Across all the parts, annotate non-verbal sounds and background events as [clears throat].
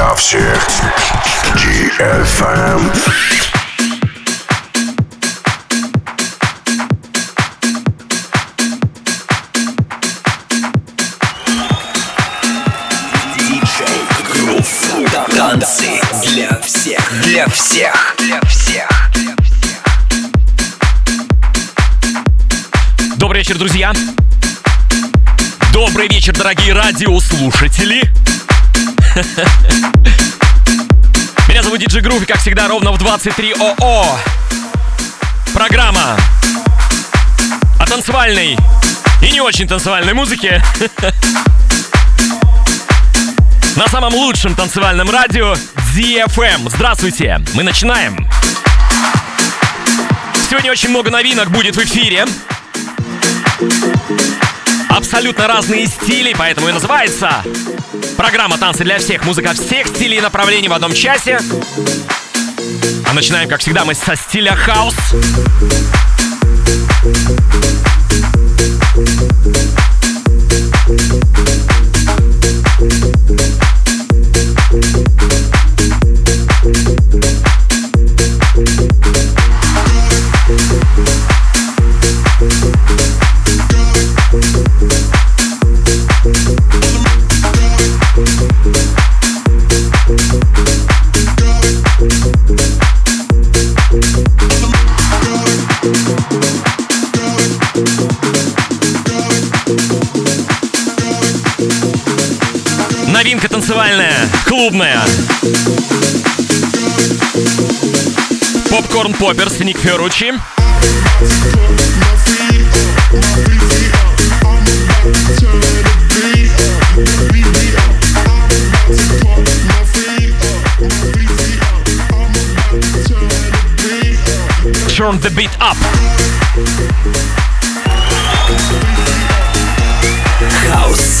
для всех. DFM. Танцы для всех, для всех, для всех. Добрый вечер, друзья! Добрый вечер, дорогие радиослушатели! [laughs] Меня зовут Диджи Грув, как всегда, ровно в 23 ОО. Программа о танцевальной и не очень танцевальной музыке. [laughs] На самом лучшем танцевальном радио DFM. Здравствуйте, мы начинаем. Сегодня очень много новинок будет в эфире. Абсолютно разные стили, поэтому и называется программа «Танцы для всех». Музыка всех стилей и направлений в одном часе. А начинаем, как всегда, мы со стиля хаус. Клубная. Попкорн Попперс, Ник Ферручи. Turn the beat up. Хаус.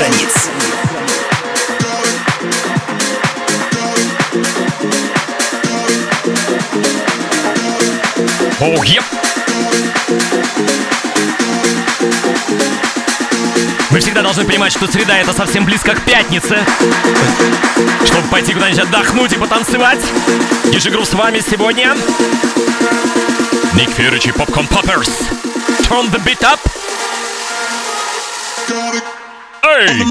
границ. Оу, еп. Вы всегда должны понимать, что среда это совсем близко к пятнице. Чтобы пойти куда-нибудь отдохнуть и потанцевать. Ежегру с вами сегодня. Ник Фьюрич и Popcorn Poppers. Turn the beat up. Hey!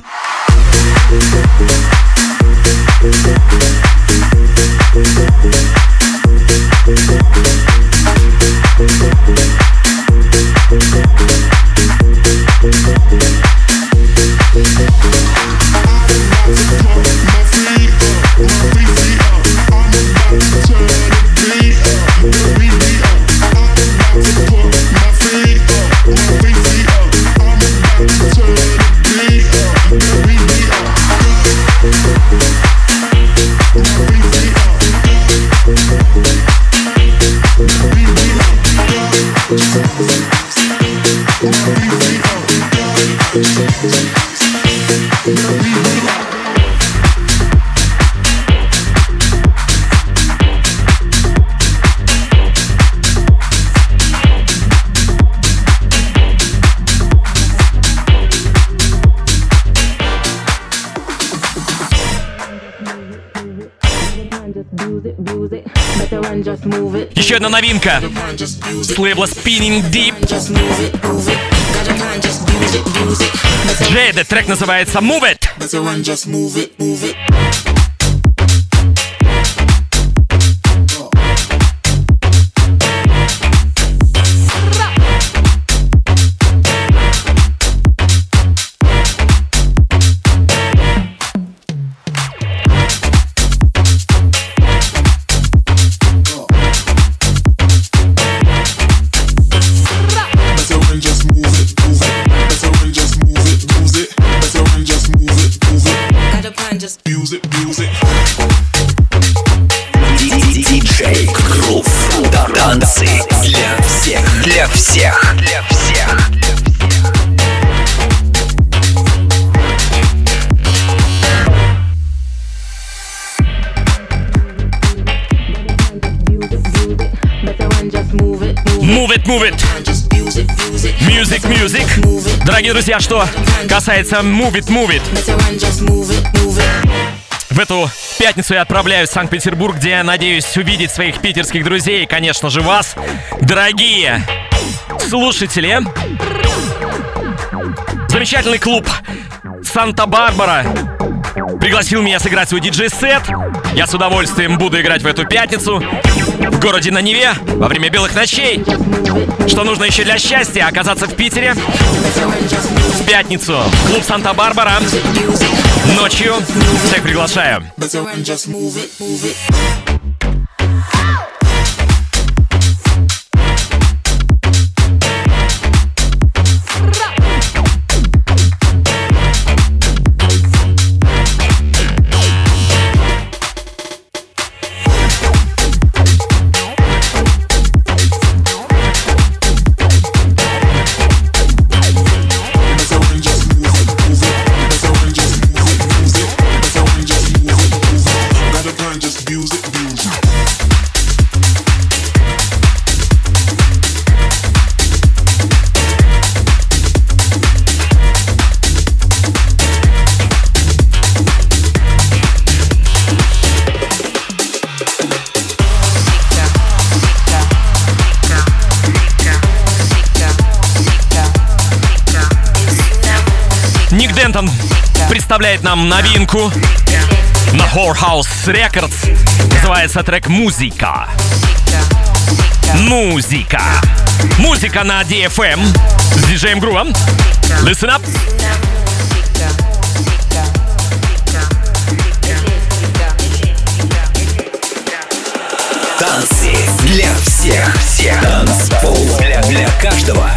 Новинка с лейбла Spinning Deep. Джейда, трек называется Move It. Better run, just move it, move it. всех. Для всех. Move it, move it. Music, music. Дорогие друзья, что касается Move It, Move It. В эту пятницу я отправляюсь в Санкт-Петербург, где я надеюсь увидеть своих питерских друзей и, конечно же, вас, дорогие слушатели. Замечательный клуб Санта-Барбара пригласил меня сыграть свой диджей-сет. Я с удовольствием буду играть в эту пятницу в городе на Неве во время белых ночей. Что нужно еще для счастья? Оказаться в Питере в пятницу. Клуб Санта-Барбара. Ночью. Всех приглашаю. Дентон представляет нам новинку на Whorehouse Records. Называется трек «Музыка». Музыка. Музыка на DFM с диджеем Грувом. Listen up. Танцы для всех. всех. Танцпол для, для каждого.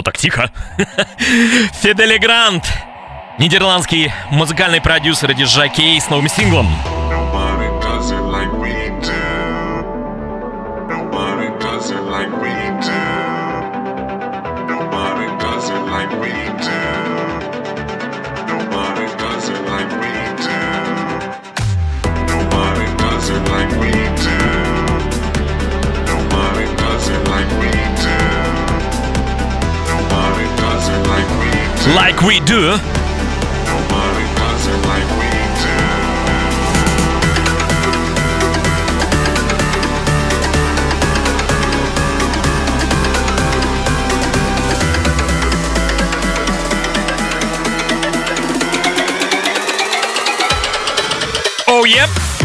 Что так тихо? [laughs] Фидели Грант, нидерландский музыкальный продюсер и диджакей с новым синглом. like we do. We do. Oh, yep.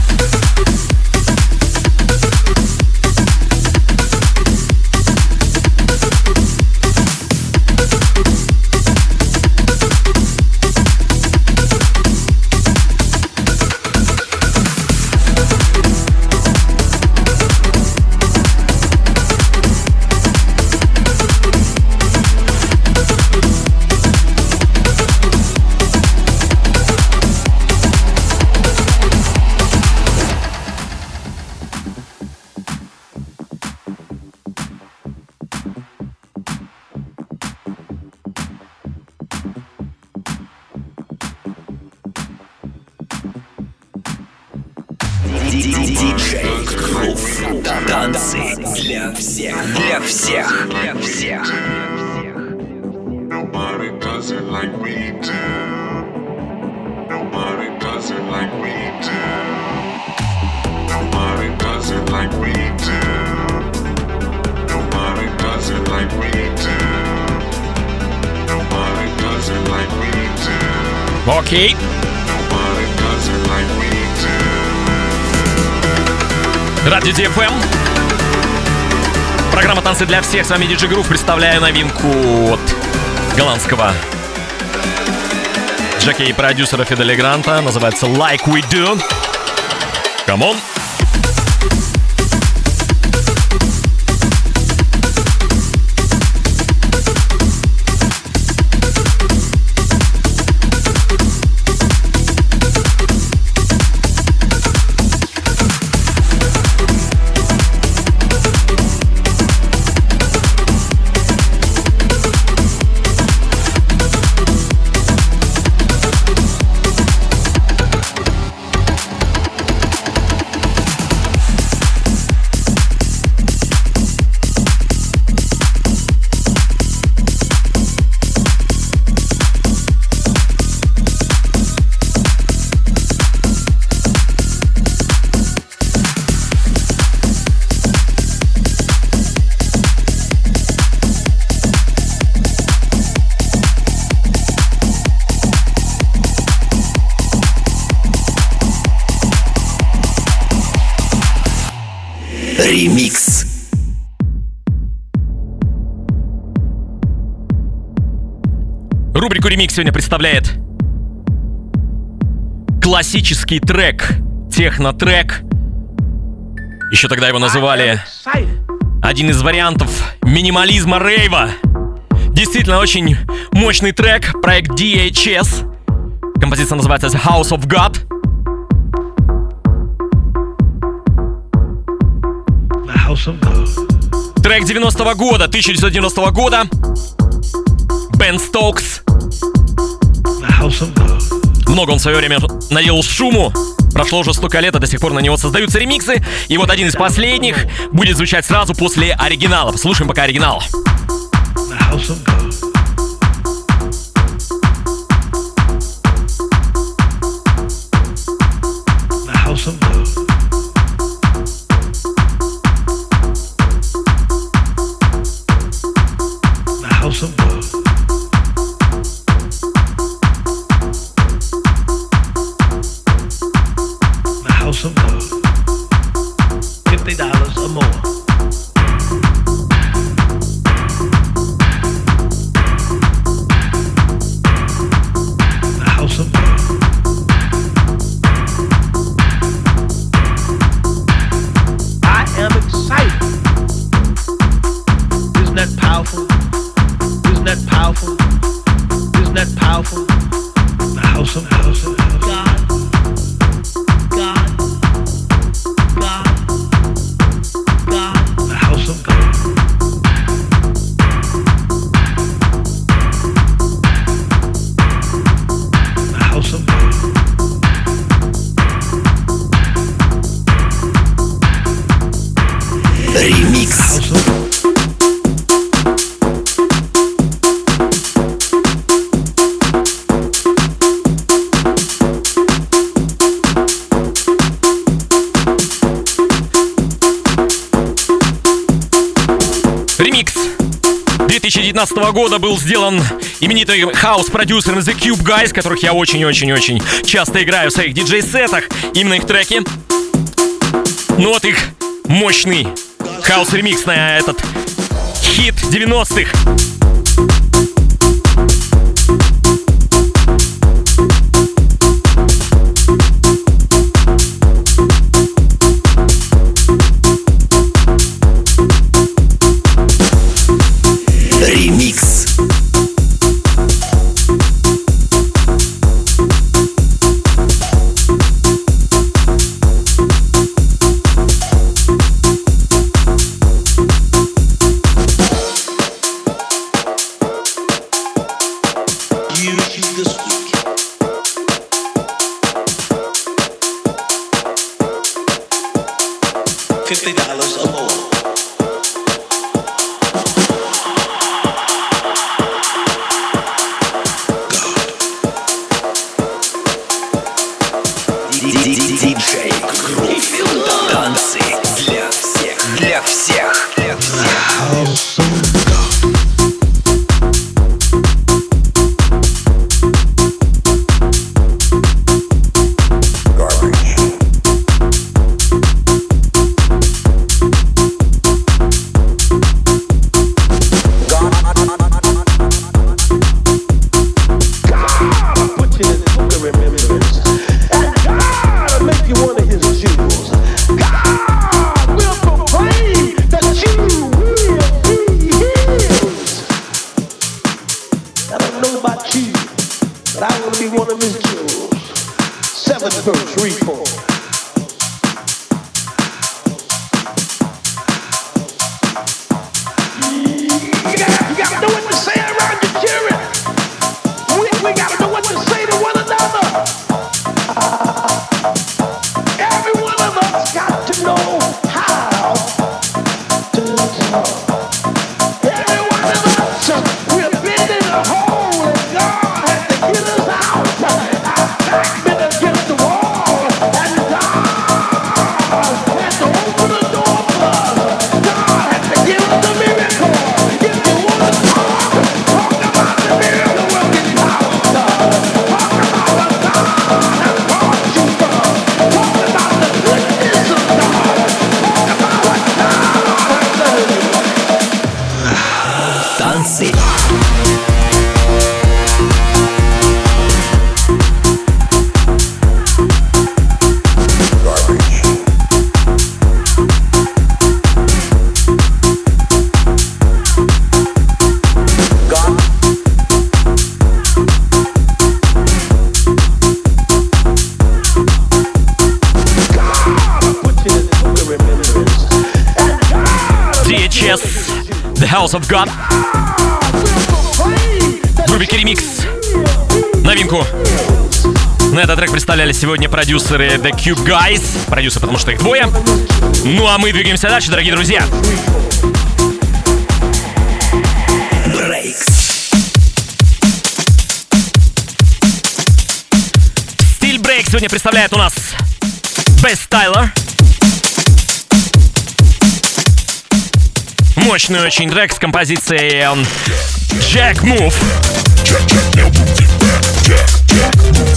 «Танцы для всех». С вами Диджи Грув. Представляю новинку от голландского Джеки и продюсера Фидели Гранта. Называется «Like We Do». Come on. Рубрику «Ремикс» сегодня представляет классический трек, техно-трек. Еще тогда его называли один из вариантов минимализма рейва. Действительно очень мощный трек, проект DHS. Композиция называется The House of God. Трек 90-го года, 1990 года. Бен Стокс. Много он в свое время наделал шуму. Прошло уже столько лет, а до сих пор на него создаются ремиксы. И вот один из последних будет звучать сразу после оригинала. Слушаем пока оригинал. Alpha, the House of Alpha. 2019 года был сделан именитым хаос-продюсером The Cube Guys, которых я очень-очень-очень часто играю в своих диджей-сетах. Именно их треки. Ну вот их мощный хаос-ремикс на этот хит 90-х. House of God. В рубрике ремикс. Новинку. На этот трек представляли сегодня продюсеры The Cube Guys. Продюсеры, потому что их двое. Ну а мы двигаемся дальше, дорогие друзья. Стиль Брейк сегодня представляет у нас Best Styler. Мощный очень трек с композицией Move. Jack, Jack, Jack, Jack,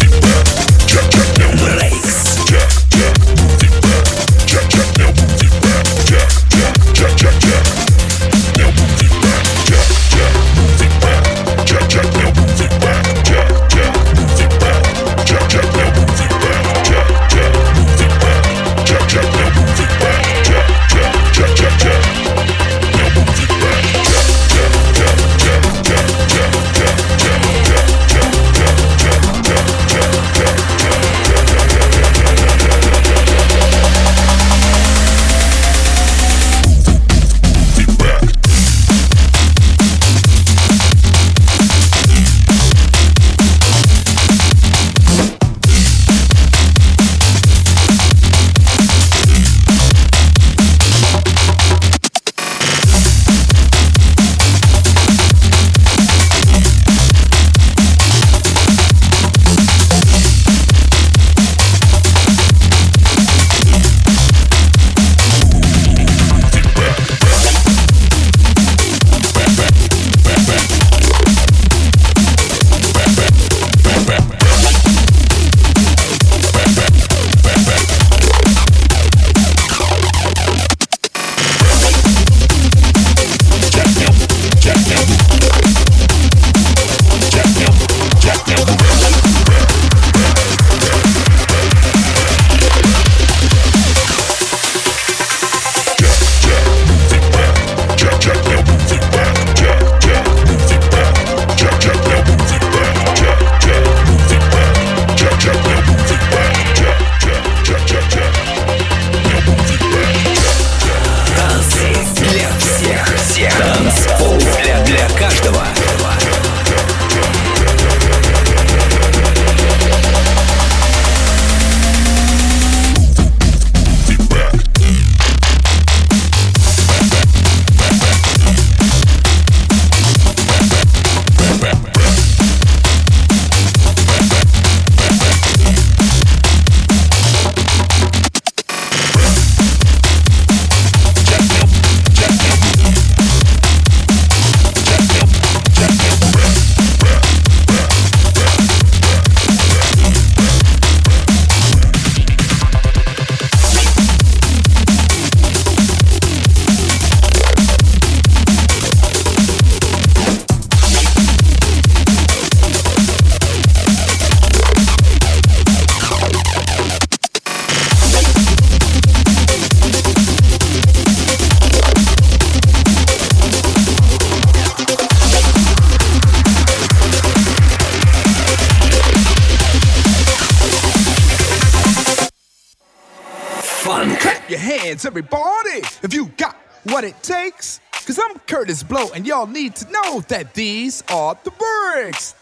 your hands, everybody, if you got what it takes. Cause I'm Curtis Blow, and y'all need to know that these are the bricks.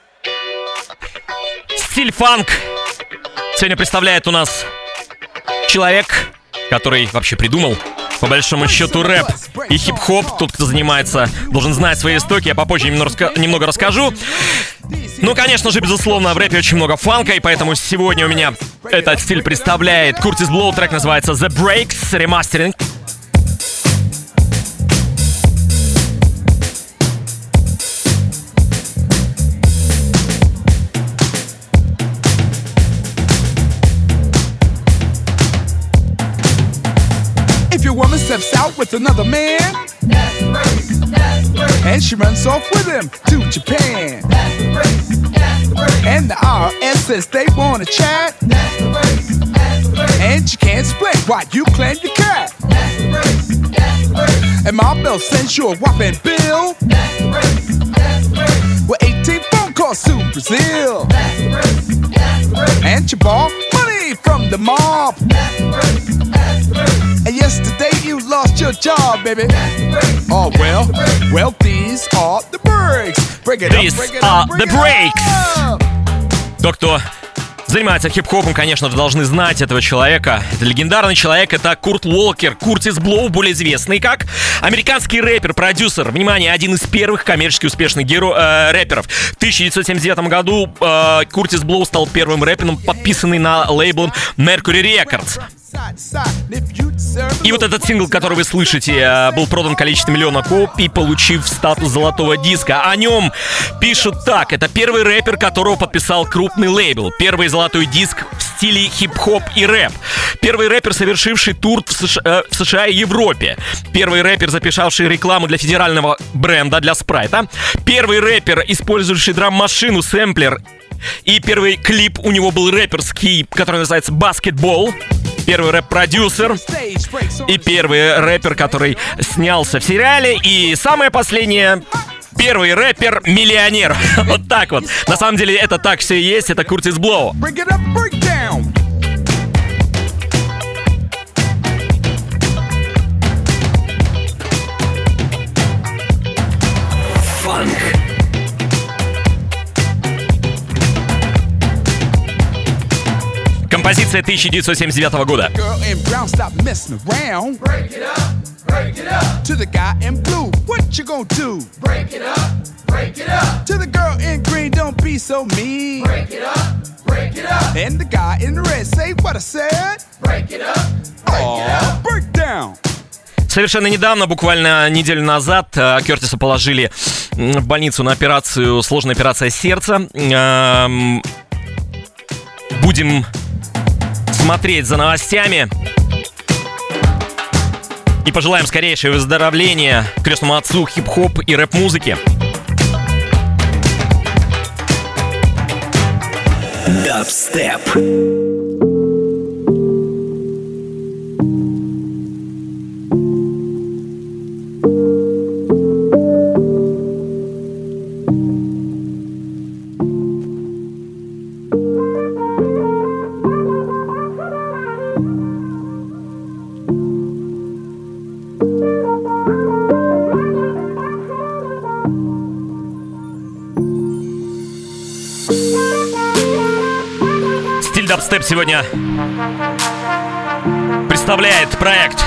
Стиль фанк сегодня представляет у нас человек, который вообще придумал по большому счету рэп и хип-хоп. Тот, кто занимается, должен знать свои истоки. Я попозже немного, немного расскажу. Ну, конечно же, безусловно, в рэпе очень много фанка, и поэтому сегодня у меня этот стиль представляет Куртис Блоу. Трек называется The Breaks Remastering. steps out with another man. And she runs off with him to Japan. And the IRS says they want to chat. And she can't explain why you claim your cat. And my bill sends you a whopping bill. With 18 phone calls to Brazil. And you borrow money from the mob. And yesterday you lost your job, baby. Oh well, well these are the breaks. Break it These up, break it are up, break the it breaks. То, кто занимается хип-хопом, конечно же, должны знать этого человека. Это легендарный человек, это Курт Уолкер, Куртис Блоу, более известный как американский рэпер, продюсер. Внимание, один из первых коммерчески успешных геро- э, рэперов. В 1979 году э, Куртис Блоу стал первым рэпером, подписанный на лейблом Mercury Records. И вот этот сингл, который вы слышите, э, был продан количество миллиона копий, получив статус золотого диска. О нем пишут так. Это первый рэпер, которого подписал крупный лейбл. Первый золотой диск в стиле хип-хоп и рэп. Первый рэпер, совершивший тур в США, э, в США и Европе. Первый рэпер, записавший рекламу для федерального бренда, для спрайта. Первый рэпер, использовавший драм-машину, сэмплер и первый клип у него был рэперский, который называется «Баскетбол». Первый рэп-продюсер и первый рэпер, который снялся в сериале. И самое последнее Первый рэпер-миллионер. [laughs] Вот так вот. На самом деле это так все и есть. Это Куртис Блоу. Композиция 1979 года. Girl in brown, stop messing around. Break it up, break it up. To the guy in blue, what you gonna do? Break it up, break it up. To the girl in green, don't be so mean. Break it up, break it up. And the guy in red, say what I said. Break it up, break it up. Break down. Совершенно недавно, буквально неделю назад, э, Кертиса положили в больницу на операцию, сложная операция сердца. Эм, Будем смотреть за новостями. И пожелаем скорейшего выздоровления крестному отцу хип-хоп и рэп-музыки. Дабстеп. Сегодня представляет проект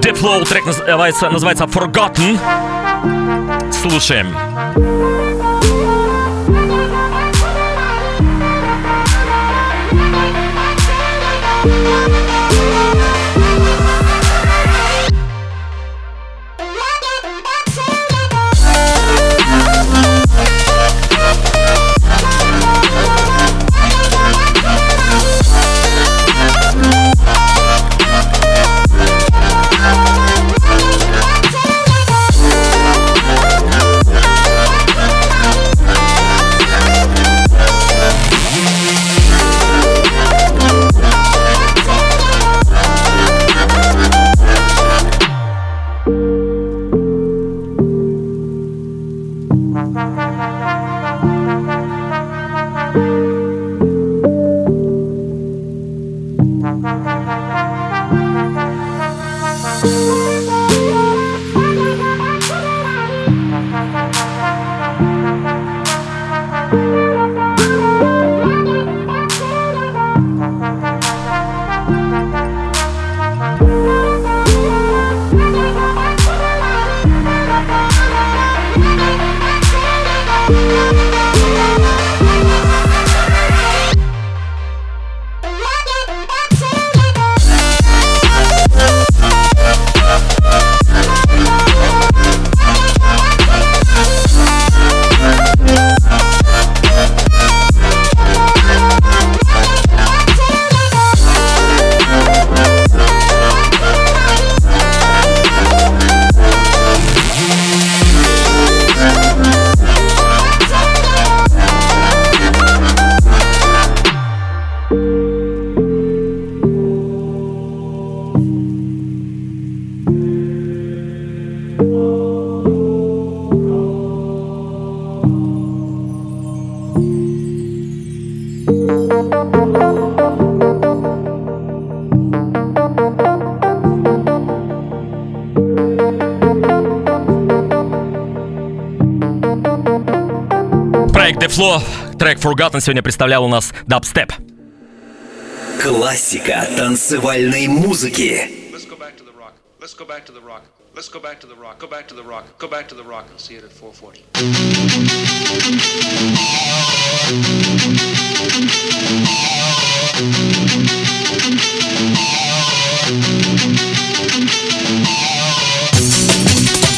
Deep Flow, трек называется, называется Forgotten. Слушаем. Трек Forgotten сегодня представлял у нас дабстеп. Классика танцевальной музыки. Let's go back to the rock. Let's go back to the rock. Go back to the rock. Go back to the rock. See it at 440.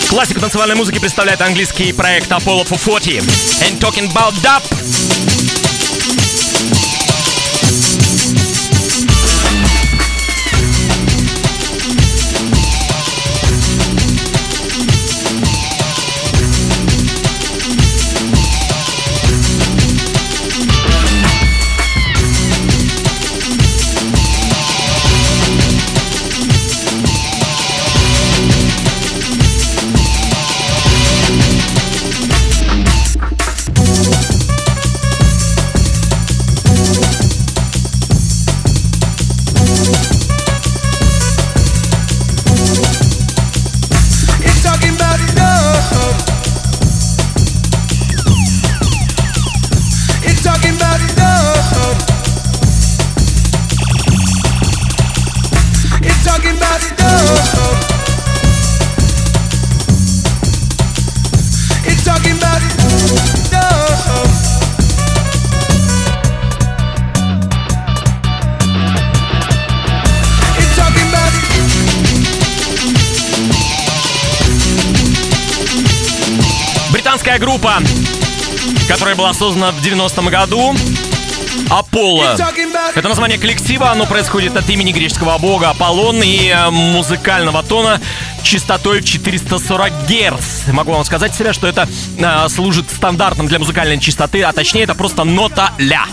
Классику танцевальной музыки представляет английский проект Apollo 440. And talking about dub. Которая была создана в 90-м году. Аполло. Это название коллектива, оно происходит от имени греческого бога Аполлон и э, музыкального тона частотой в 440 Гц. Могу вам сказать себя, что это э, служит стандартом для музыкальной частоты, а точнее это просто нота ля.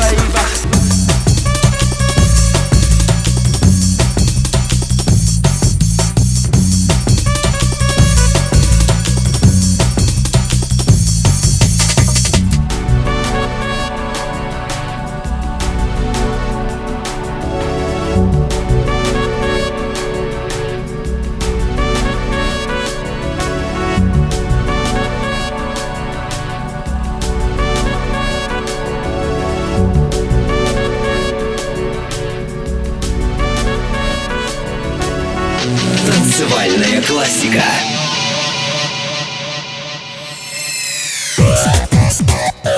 raver? Классика.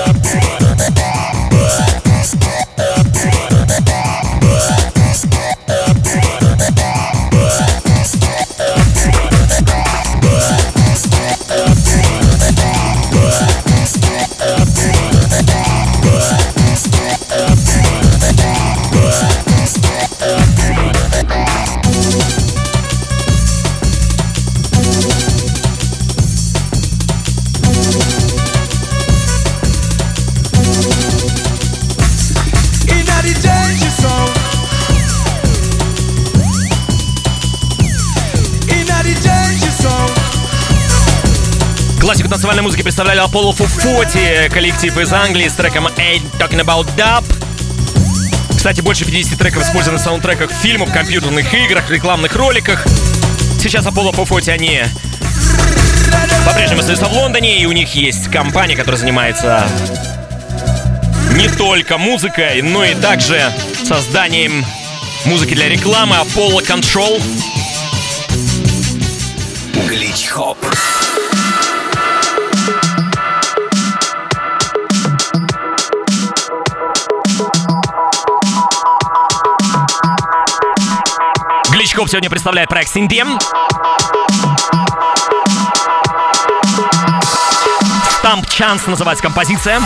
Представляли Apollo 440, коллектив из Англии с треком Ain't Talking About Dub. Кстати, больше 50 треков использованы в саундтреках фильмов, компьютерных играх, рекламных роликах. Сейчас Apollo 440, они по-прежнему остаются в Лондоне, и у них есть компания, которая занимается не только музыкой, но и также созданием музыки для рекламы Apollo Control. Гличкоп сегодня представляет проект Синдем. Stamp Chance называется композиция.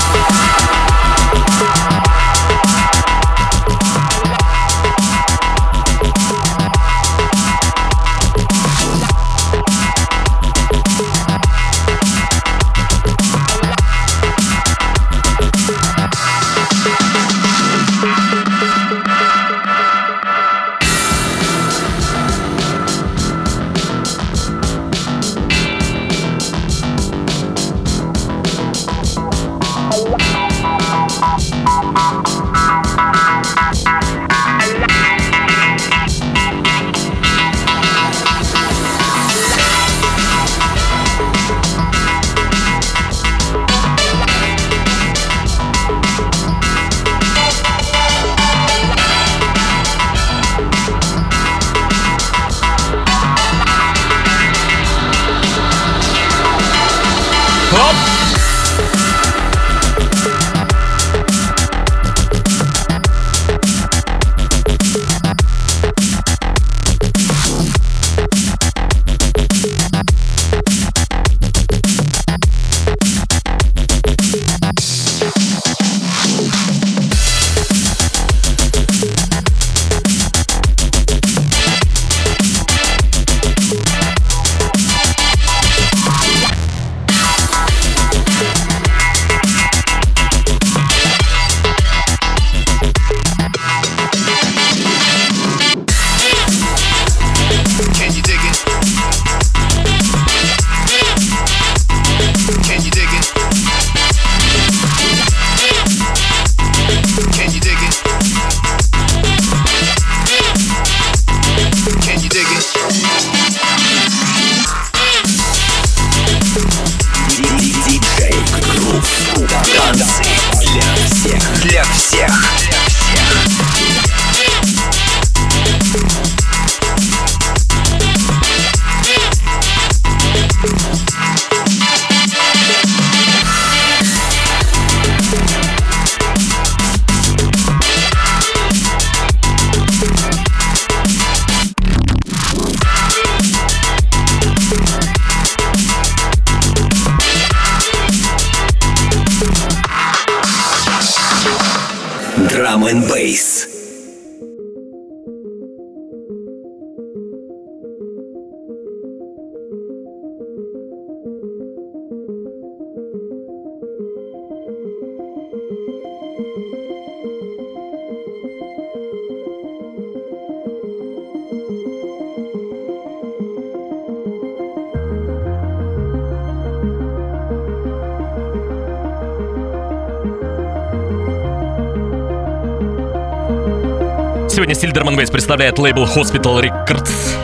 Сегодня Сильдерман Вейс представляет лейбл Hospital Records.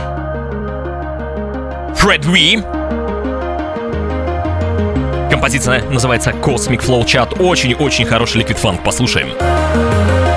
Fred V. Композиция называется Cosmic Flow Chat. Очень-очень хороший ликвид фанк. Послушаем. Для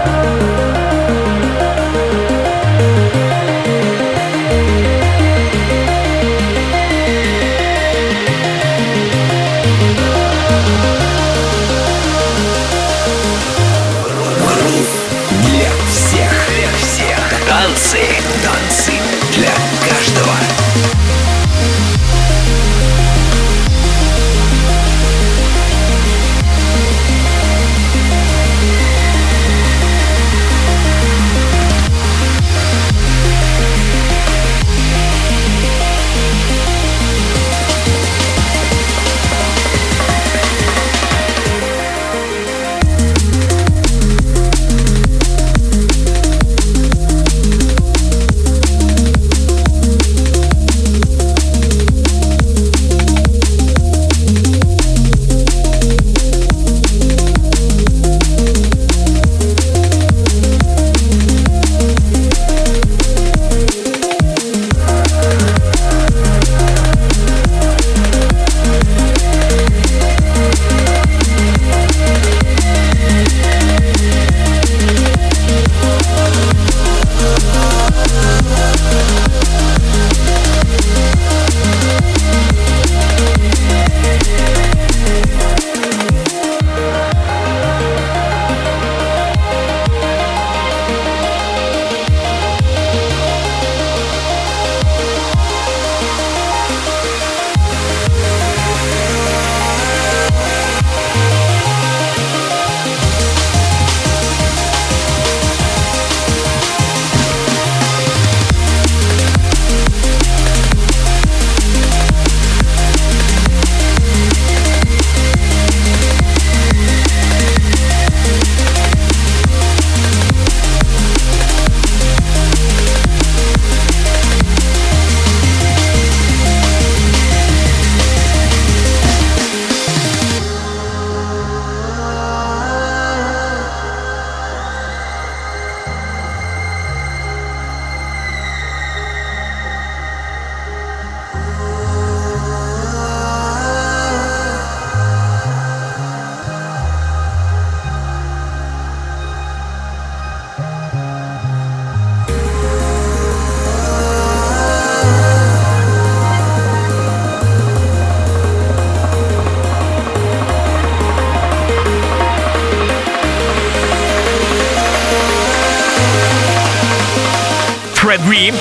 Fred V.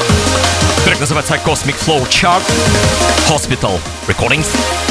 Трек называется Cosmic Flow Chart. Hospital Recordings.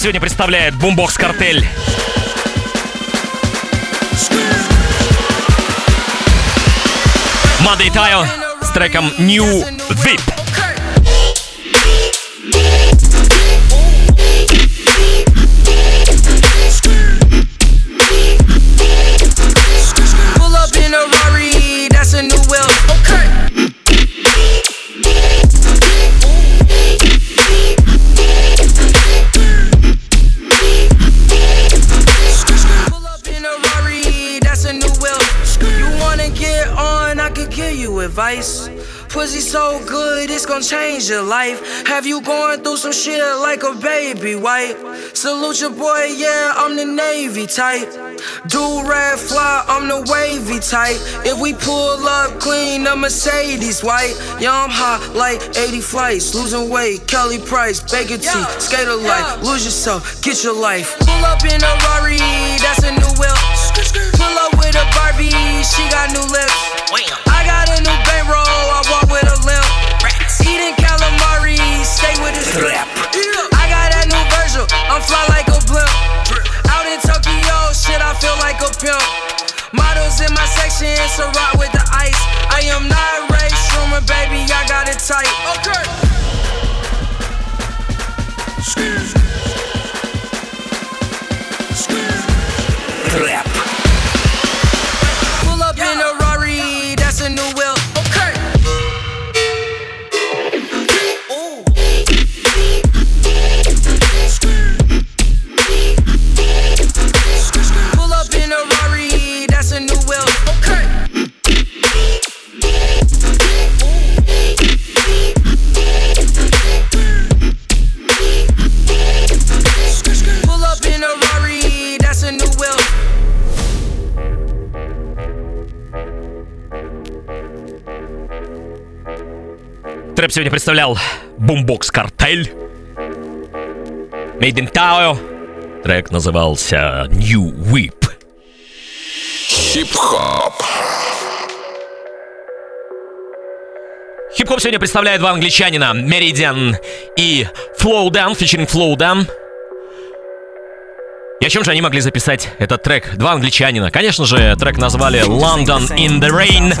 Сегодня представляет Бумбокс Картель. Мадей Тайо с треком New VIP. Change your life. Have you going through some shit like a baby white? Salute your boy, yeah, I'm the Navy type. Do red fly, I'm the wavy type. If we pull up clean, the Mercedes white. Yeah, I'm high like 80 flights. Losing weight, Kelly Price, Baker T, skater life. Lose yourself, get your life. Pull up in a Rari, that's a new wheel. Pull up with a Barbie, she got new lips. I trap. I got that new Virgil. I'm fly like a blimp. Out in Tokyo, shit, I feel like a pimp. Models in my section, it's a rock with the ice. I am not Ray Schumer, baby, I got it tight. Okay. Squeeze. Squeeze. Trap. Трэп сегодня представлял Boombox Cartel. MadeinTYO. Трек назывался New Whip. Хип-хоп. Хип-хоп сегодня представляет два англичанина Meridian и Flowdan, featuring Flowdan. И о чем же они могли записать этот трек? Два англичанина. Конечно же, трек назвали London in the Rain.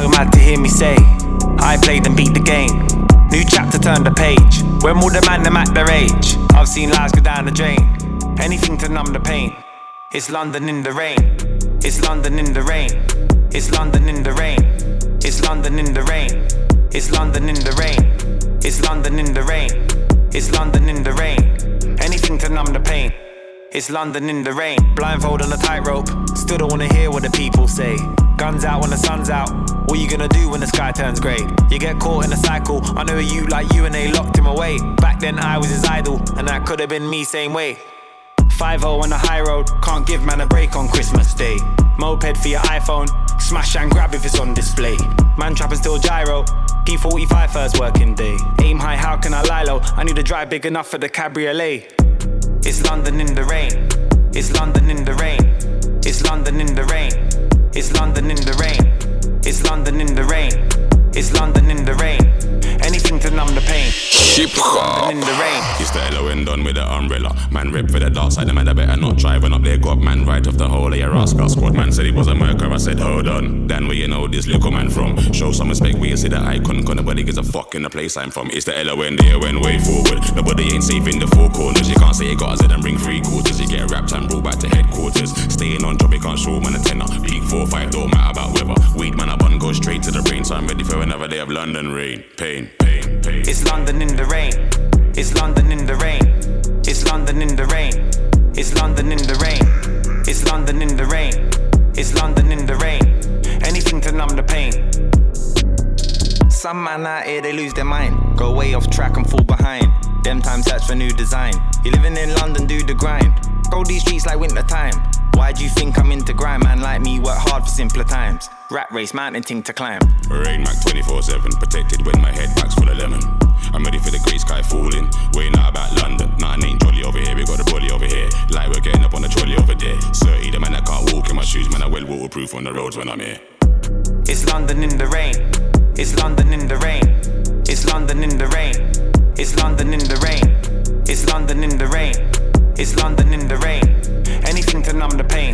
New chapter turn the page. When will the man them at their age? I've seen lives go down the drain. Anything to numb the pain. It's London in the rain. It's London in the rain. It's London in the rain. It's London in the rain. It's London in the rain. It's London in the rain. It's London in the rain. Anything to numb the pain. It's London in the rain. Blindfold on a tightrope. Still don't wanna hear what the people say. Guns out when the sun's out. What you gonna do when the sky turns grey? You get caught in a cycle. I know you like you and they locked him away. Back then I was his idol, and that could have been me same way. 5 on the high road, can't give man a break on Christmas Day. Moped for your iPhone, smash and grab if it's on display. Man trapping still gyro, P45 first working day. Aim high, how can I lie low? I need a drive big enough for the cabriolet. It's London in the rain. It's London in the rain. It's London in the rain. It's London in the rain. It's London in the rain. It's London in the rain anything to numb the pain. Ship. In the rain. It's the yellow end with the umbrella. Man, rip for the dark side. The man, I better not driving up there. Got man right off the whole of your rascal squad. Man said he was a murderer. I said, hold on. Then where you know this little man from? Show some respect where you see the icon. Cause nobody gives a fuck in the place I'm from. It's the yellow end there when way forward. Nobody ain't safe in the four corners. You can't say you got a Z and bring three quarters. You get wrapped and brought back to headquarters. Staying on job, you can't show man a tenner. Big four, five, don't matter about weather. Weed man, I bun go straight to the brain. So I'm ready for another day of London rain. Pain, pain. It's London in the rain. It's London in the rain. It's London in the rain. It's London in the rain. It's London in the rain. It's London in the rain. Anything to numb the pain. Some man out here they lose their mind. Go way off track and fall behind. Them times search for new design. You living in London, do the grind. Go these streets like winter time. Why do you think I'm into grind? Man like me work hard for simpler times. Rat race, mountain thing to climb. Rain Mac 24 7, protected when my head back's full of lemon. I'm ready for the grey sky falling. Way not about London. Nothing ain't jolly over here, we got a bully over here. Like we're getting up on the trolley over there. 30, the man that can't walk in my shoes, man, I well waterproof on the roads when I'm here. It's London in the rain. It's London in the rain. It's London in the rain. It's London in the rain. It's London in the rain. It's London in the rain. Anything to numb the pain.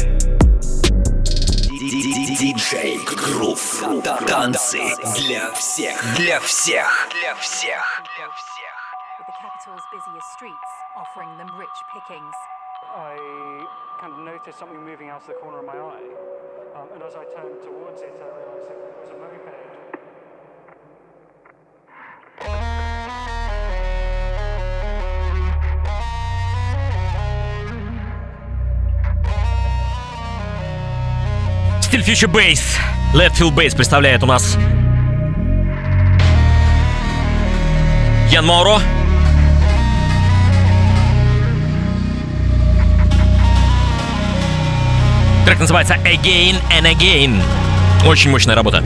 Диджей Грув. Танцы для всех. Для всех. Для всех. Для всех. With the capital's busiest streets offering them rich pickings. I kind of noticed something moving out of the corner of my eye. Um, and as I turned towards it, I realized it was a moped. Стиль Future Bass. Letfield Bass представляет у нас Ян Моро. Трек называется Again and Again. Очень мощная работа.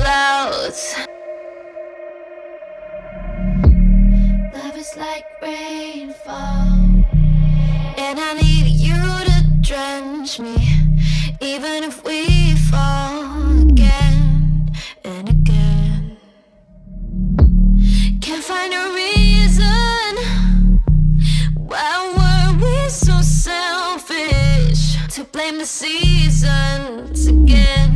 Clouds? Love is like rainfall, and I need you to drench me, even if we fall again and again. Can't find a reason. Why were we so selfish to blame the seasons again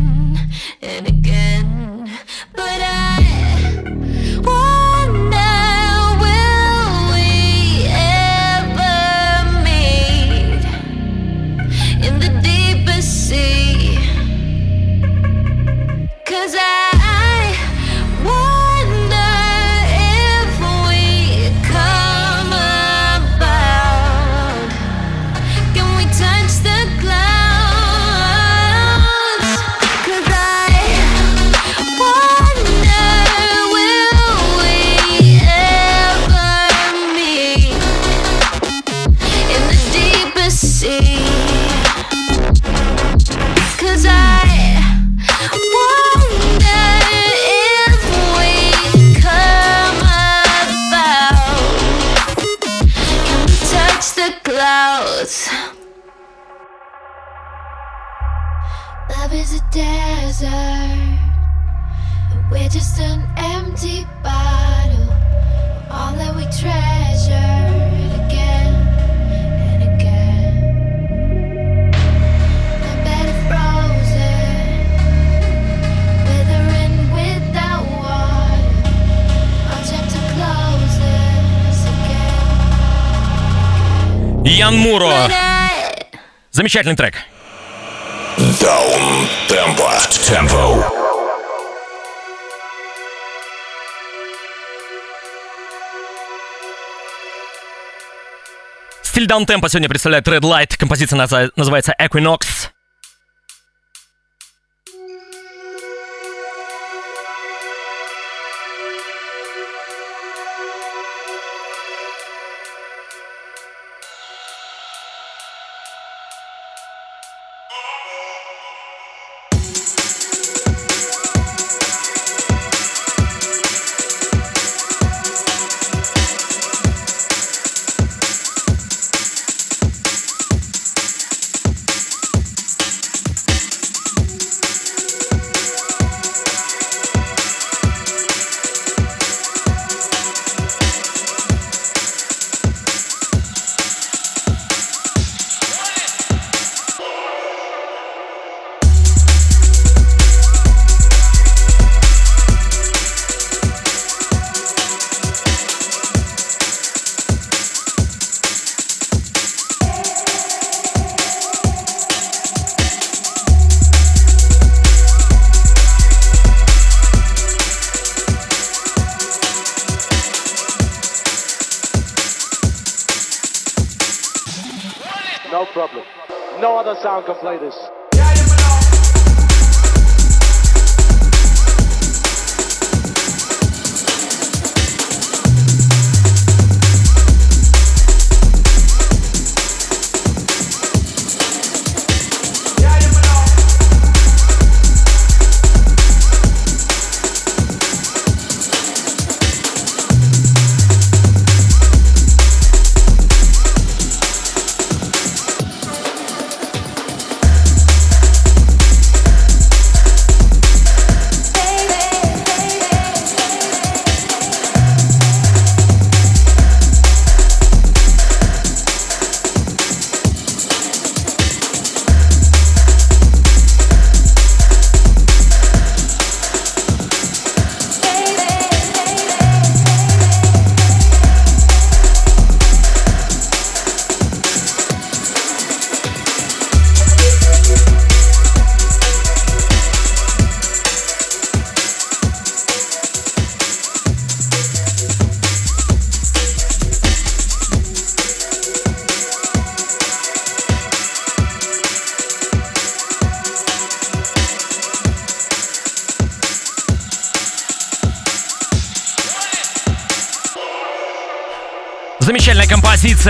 Ян Муро. Замечательный трек. Даун темпо. Темпо. Стиль даунтемпа сегодня представляет Red Light. Композиция называется Equinox.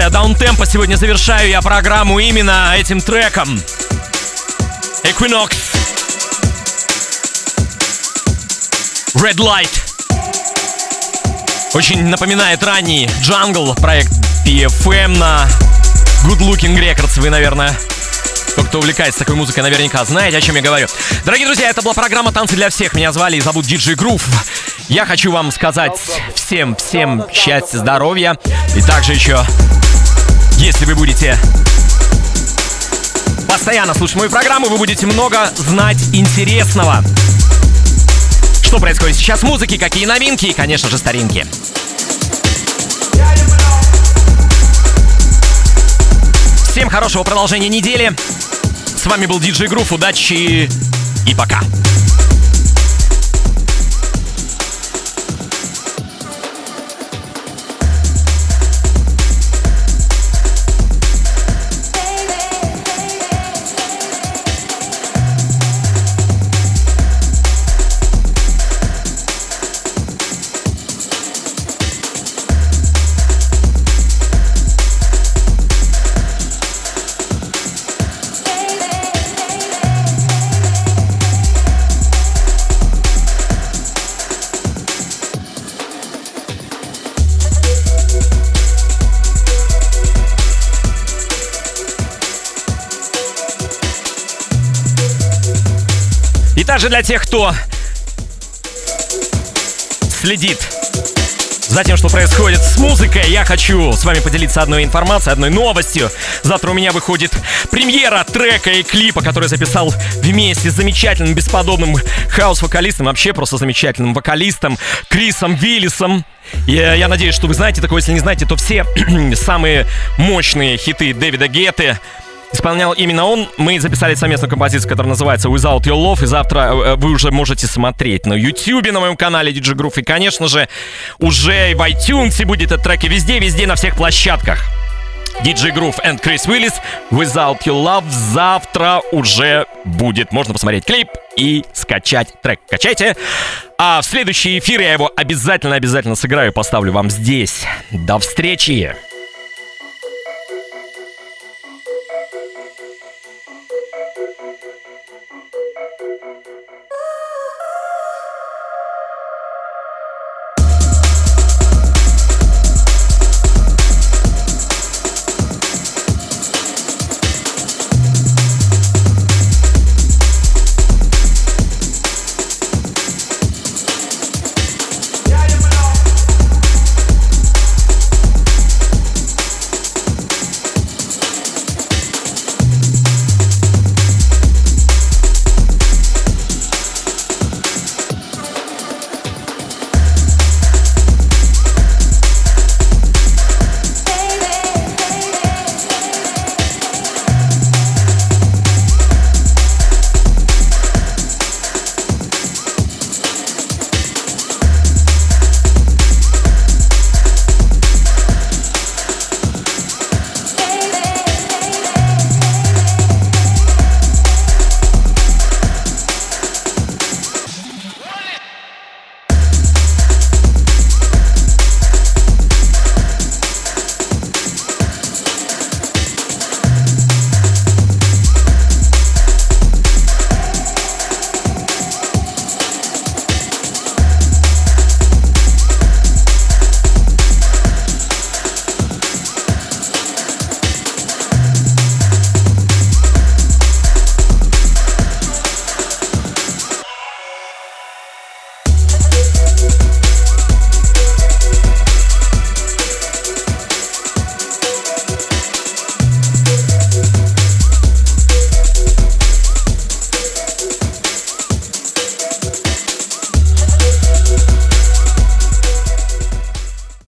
Композиция Даунтемпо. Сегодня завершаю я программу именно этим треком. Equinox. Red Light. Очень напоминает ранний Jungle, проект PFM на Good Looking Records. Вы, наверное, тот, кто увлекается такой музыкой, наверняка знаете, о чем я говорю. Дорогие друзья, это была программа «Танцы для всех». Меня звали и зовут Диджей Грув. Я хочу вам сказать всем, всем счастья, здоровья. И также еще, если вы будете постоянно слушать мою программу, вы будете много знать интересного. Что происходит сейчас в музыке, какие новинки и, конечно же, старинки. Всем хорошего продолжения недели. С вами был Диджей Грув. Удачи и пока. Также для тех, кто следит за тем, что происходит с музыкой, я хочу с вами поделиться одной информацией, одной новостью. Завтра у меня выходит премьера трека и клипа, который записал вместе с замечательным, бесподобным хаос-вокалистом, вообще просто замечательным вокалистом Крисом Виллисом. Я, я надеюсь, что вы знаете такое. Если не знаете, то все [clears throat] самые мощные хиты Дэвида Гетты исполнял именно он. Мы записали совместную композицию, которая называется Without Your Love, и завтра э, вы уже можете смотреть на YouTube, на моем канале DJ Groove, и, конечно же, уже в iTunes будет этот трек, и везде, везде, на всех площадках. DJ Groove and Chris Willis Without Your Love завтра уже будет. Можно посмотреть клип и скачать трек. Качайте. А в следующий эфир я его обязательно-обязательно сыграю и поставлю вам здесь. До встречи!